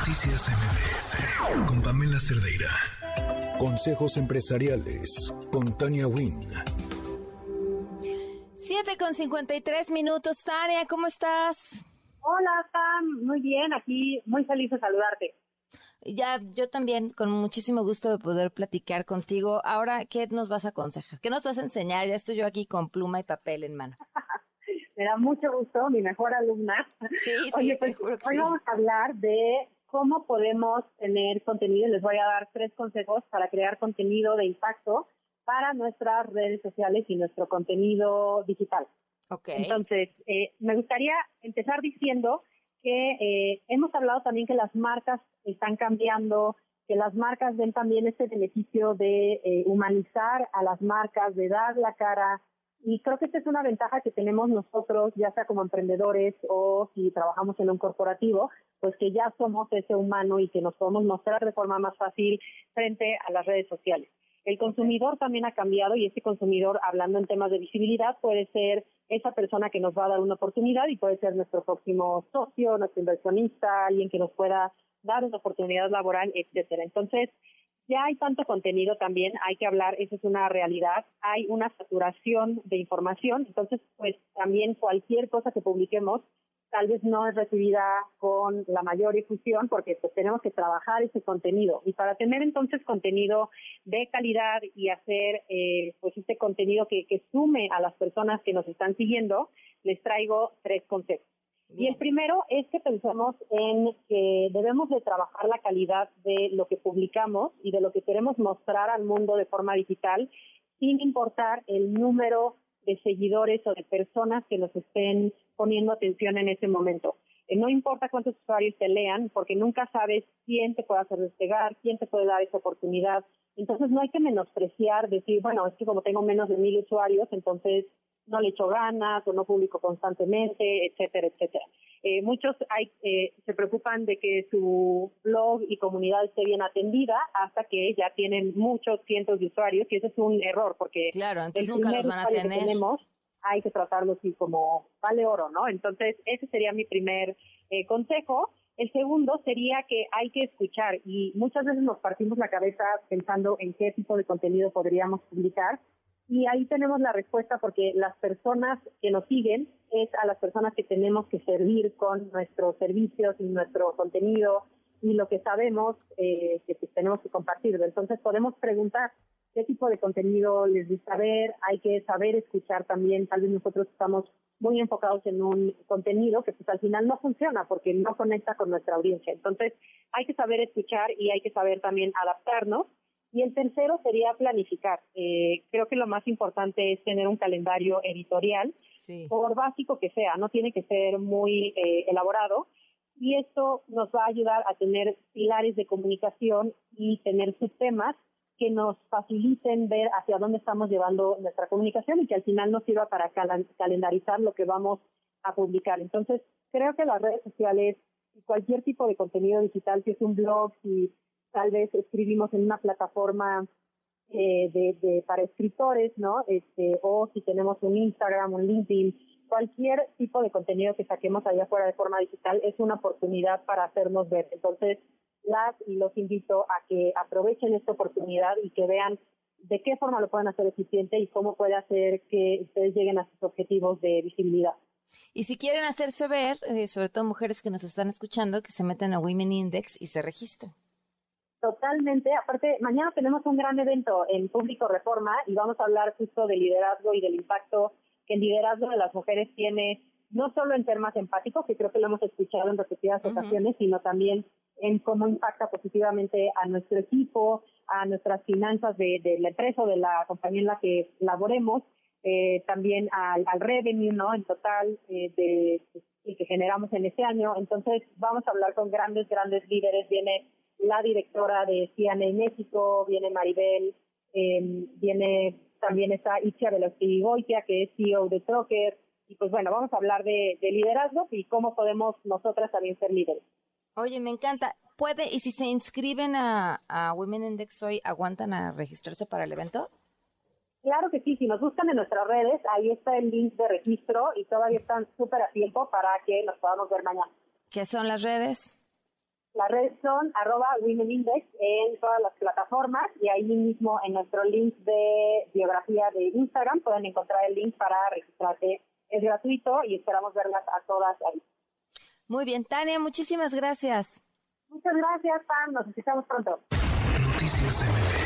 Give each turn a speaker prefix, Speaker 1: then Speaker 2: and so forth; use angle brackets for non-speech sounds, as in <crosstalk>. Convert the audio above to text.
Speaker 1: Noticias MBS con Pamela Cerdeira. Consejos empresariales con Tania Wynn.
Speaker 2: 7 con 53 minutos. Tania, ¿cómo estás?
Speaker 3: Hola, Sam. Muy bien, aquí muy feliz de saludarte.
Speaker 2: Ya, yo también, con muchísimo gusto de poder platicar contigo. Ahora, ¿qué nos vas a aconsejar? ¿Qué nos vas a enseñar? Ya estoy yo aquí con pluma y papel en mano. <laughs>
Speaker 3: Me da mucho gusto, mi mejor alumna.
Speaker 2: Sí, sí,
Speaker 3: pues, hoy vamos a hablar de cómo podemos tener contenido. Les voy a dar tres consejos para crear contenido de impacto para nuestras redes sociales y nuestro contenido digital.
Speaker 2: Okay.
Speaker 3: Entonces, eh, me gustaría empezar diciendo que eh, hemos hablado también que las marcas están cambiando, que las marcas ven también este beneficio de eh, humanizar a las marcas, de dar la cara. Y creo que esta es una ventaja que tenemos nosotros, ya sea como emprendedores o si trabajamos en un corporativo, pues que ya somos ese humano y que nos podemos mostrar de forma más fácil frente a las redes sociales. El consumidor también ha cambiado y ese consumidor, hablando en temas de visibilidad, puede ser esa persona que nos va a dar una oportunidad y puede ser nuestro próximo socio, nuestro inversionista, alguien que nos pueda dar una oportunidad laboral, etcétera. Entonces, ya hay tanto contenido también, hay que hablar, eso es una realidad, hay una saturación de información, entonces pues también cualquier cosa que publiquemos tal vez no es recibida con la mayor difusión porque pues tenemos que trabajar ese contenido. Y para tener entonces contenido de calidad y hacer eh, pues este contenido que, que sume a las personas que nos están siguiendo les traigo tres consejos. Y el primero es que pensemos en que debemos de trabajar la calidad de lo que publicamos y de lo que queremos mostrar al mundo de forma digital sin importar el número de seguidores o de personas que nos estén poniendo atención en ese momento. Eh, no importa cuántos usuarios te lean, porque nunca sabes quién te puede hacer despegar, quién te puede dar esa oportunidad. Entonces no hay que menospreciar, decir, bueno, es que como tengo menos de mil usuarios, entonces no le echo ganas o no publico constantemente, etcétera, etcétera. Eh, muchos hay, eh, se preocupan de que su blog y comunidad esté bien atendida hasta que ya tienen muchos cientos de usuarios y ese es un error porque
Speaker 2: claro, entonces nunca los van a tener.
Speaker 3: Que tenemos hay que tratarlo así como vale oro, ¿no? Entonces ese sería mi primer eh, consejo. El segundo sería que hay que escuchar y muchas veces nos partimos la cabeza pensando en qué tipo de contenido podríamos publicar y ahí tenemos la respuesta porque las personas que nos siguen es a las personas que tenemos que servir con nuestros servicios y nuestro contenido y lo que sabemos eh, que pues, tenemos que compartirlo. Entonces podemos preguntar qué tipo de contenido les gusta ver, hay que saber escuchar también, tal vez nosotros estamos muy enfocados en un contenido que pues al final no funciona porque no conecta con nuestra audiencia. Entonces hay que saber escuchar y hay que saber también adaptarnos y el tercero sería planificar. Eh, creo que lo más importante es tener un calendario editorial, por básico que sea, no tiene que ser muy eh, elaborado. Y esto nos va a ayudar a tener pilares de comunicación y tener sistemas que nos faciliten ver hacia dónde estamos llevando nuestra comunicación y que al final nos sirva para calendarizar lo que vamos a publicar. Entonces, creo que las redes sociales, cualquier tipo de contenido digital, si es un blog, si tal vez escribimos en una plataforma eh, de, para escritores, ¿no? Este, o si tenemos un Instagram, un LinkedIn, cualquier tipo de contenido que saquemos allá afuera de forma digital es una oportunidad para hacernos ver. Entonces, las y los invito a que aprovechen esta oportunidad y que vean de qué forma lo pueden hacer eficiente y cómo puede hacer que ustedes lleguen a sus objetivos de visibilidad.
Speaker 2: Y si quieren hacerse ver, eh, sobre todo mujeres que nos están escuchando, que se meten a Women Index y se registren.
Speaker 3: Totalmente. Aparte, mañana tenemos un gran evento en Público Reforma y vamos a hablar justo del liderazgo y del impacto que el liderazgo de las mujeres tiene, no solo en temas empáticos, que creo que lo hemos escuchado en repetidas ocasiones, sino también en cómo impacta positivamente a nuestro equipo, a nuestras finanzas de, la empresa o de la compañía en la que laboremos, eh, también al, revenue, ¿no? En total eh, de, que generamos en este año. Entonces, vamos a hablar con grandes, grandes líderes. Viene la directora de CNA México, viene Maribel, em, viene también está Itzia Goitia, que es CEO de Trocker, y pues bueno, vamos a hablar de, liderazgo y cómo podemos nosotras también ser líderes.
Speaker 2: Oye, me encanta. ¿Puede, y si se inscriben a, a Women Index hoy, aguantan a registrarse para el evento?
Speaker 3: Claro que sí, si nos buscan en nuestras redes, ahí está el link de registro y todavía están súper a tiempo para que nos podamos ver mañana.
Speaker 2: ¿Qué son las redes?
Speaker 3: Las redes son arroba Women Index en todas las plataformas y ahí mismo en nuestro link de biografía de Instagram pueden encontrar el link para registrarse. Es gratuito y esperamos verlas a todas ahí.
Speaker 2: Muy bien, Tania, muchísimas gracias.
Speaker 3: Muchas gracias, Pam. Nos escuchamos pronto.
Speaker 1: Noticias MBS